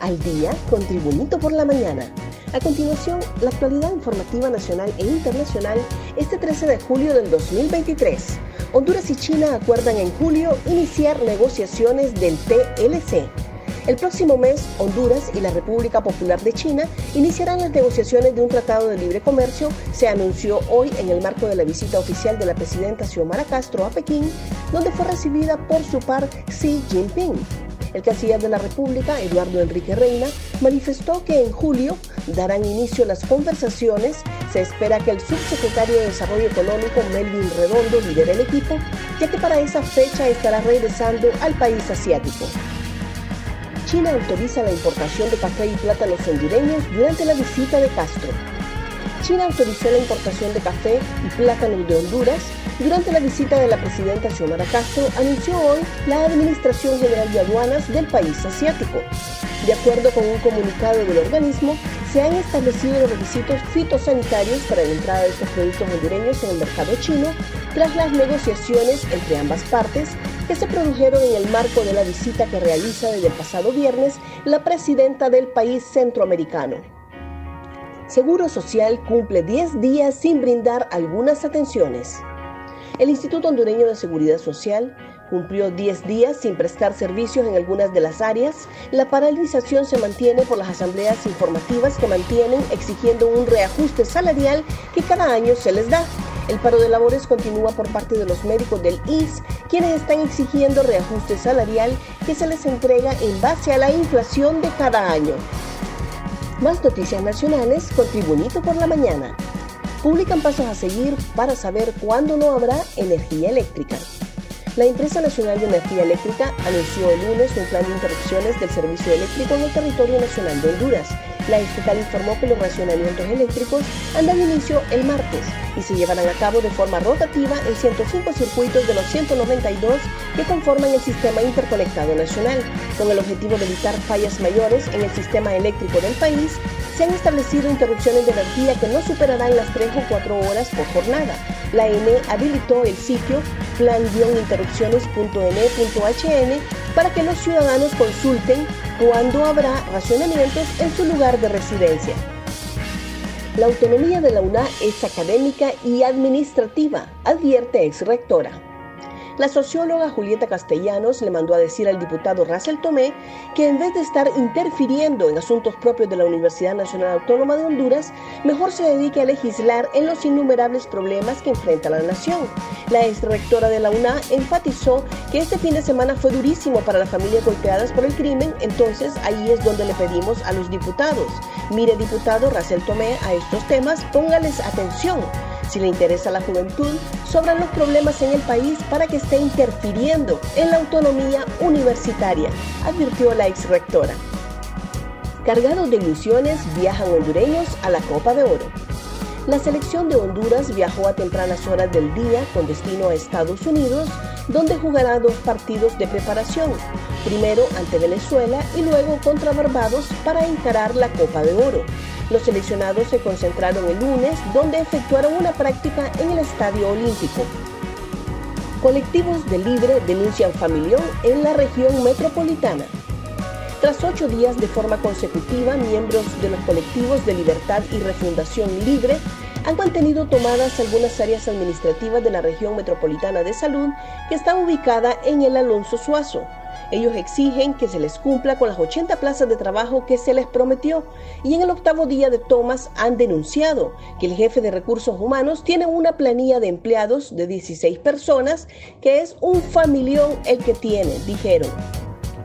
Al día con Tribunito por la mañana. A continuación, la actualidad informativa nacional e internacional este 13 de julio del 2023. Honduras y China acuerdan en julio iniciar negociaciones del TLC. El próximo mes, Honduras y la República Popular de China iniciarán las negociaciones de un tratado de libre comercio, se anunció hoy en el marco de la visita oficial de la presidenta Xiomara Castro a Pekín, donde fue recibida por su par Xi Jinping. El canciller de la República, Eduardo Enrique Reina, manifestó que en julio darán inicio las conversaciones. Se espera que el subsecretario de Desarrollo Económico, Melvin Redondo, lidere el equipo, ya que para esa fecha estará regresando al país asiático. China autoriza la importación de café y plátanos hondureños durante la visita de Castro. China autorizó la importación de café y plátanos de Honduras durante la visita de la presidenta Xiomara Castro, anunció hoy la Administración General de Aduanas del país asiático. De acuerdo con un comunicado del organismo, se han establecido los requisitos fitosanitarios para la entrada de estos productos hondureños en el mercado chino tras las negociaciones entre ambas partes que se produjeron en el marco de la visita que realiza desde el pasado viernes la presidenta del país centroamericano. Seguro Social cumple 10 días sin brindar algunas atenciones. El Instituto Hondureño de Seguridad Social cumplió 10 días sin prestar servicios en algunas de las áreas. La paralización se mantiene por las asambleas informativas que mantienen exigiendo un reajuste salarial que cada año se les da. El paro de labores continúa por parte de los médicos del IS, quienes están exigiendo reajuste salarial que se les entrega en base a la inflación de cada año. Más noticias nacionales con Tribunito por la Mañana publican pasos a seguir para saber cuándo no habrá energía eléctrica. La empresa nacional de energía eléctrica anunció el lunes un plan de interrupciones del servicio eléctrico en el territorio nacional de Honduras. La estatal informó que los racionamientos eléctricos andan inicio el martes y se llevarán a cabo de forma rotativa en 105 circuitos de los 192 que conforman el sistema interconectado nacional, con el objetivo de evitar fallas mayores en el sistema eléctrico del país se han establecido interrupciones de energía que no superarán las 3 o 4 horas por jornada. La ENE habilitó el sitio plan-interrupciones.ene.hn para que los ciudadanos consulten cuándo habrá racionamientos en su lugar de residencia. La autonomía de la UNA es académica y administrativa, advierte ex rectora. La socióloga Julieta Castellanos le mandó a decir al diputado Russell Tomé que en vez de estar interfiriendo en asuntos propios de la Universidad Nacional Autónoma de Honduras, mejor se dedique a legislar en los innumerables problemas que enfrenta la nación. La ex rectora de la UNA enfatizó que este fin de semana fue durísimo para las familias golpeadas por el crimen, entonces ahí es donde le pedimos a los diputados. Mire, diputado Russell Tomé, a estos temas, póngales atención. Si le interesa a la juventud, sobran los problemas en el país para que esté interfiriendo en la autonomía universitaria, advirtió la ex rectora. Cargados de ilusiones, viajan hondureños a la Copa de Oro. La selección de Honduras viajó a tempranas horas del día con destino a Estados Unidos, donde jugará dos partidos de preparación, primero ante Venezuela y luego contra Barbados para encarar la Copa de Oro. Los seleccionados se concentraron el lunes, donde efectuaron una práctica en el Estadio Olímpico. Colectivos de Libre denuncian familión en la región metropolitana. Tras ocho días de forma consecutiva, miembros de los colectivos de Libertad y Refundación Libre han mantenido tomadas algunas áreas administrativas de la región metropolitana de salud que está ubicada en el Alonso Suazo. Ellos exigen que se les cumpla con las 80 plazas de trabajo que se les prometió y en el octavo día de tomas han denunciado que el jefe de recursos humanos tiene una planilla de empleados de 16 personas que es un familión el que tiene, dijeron.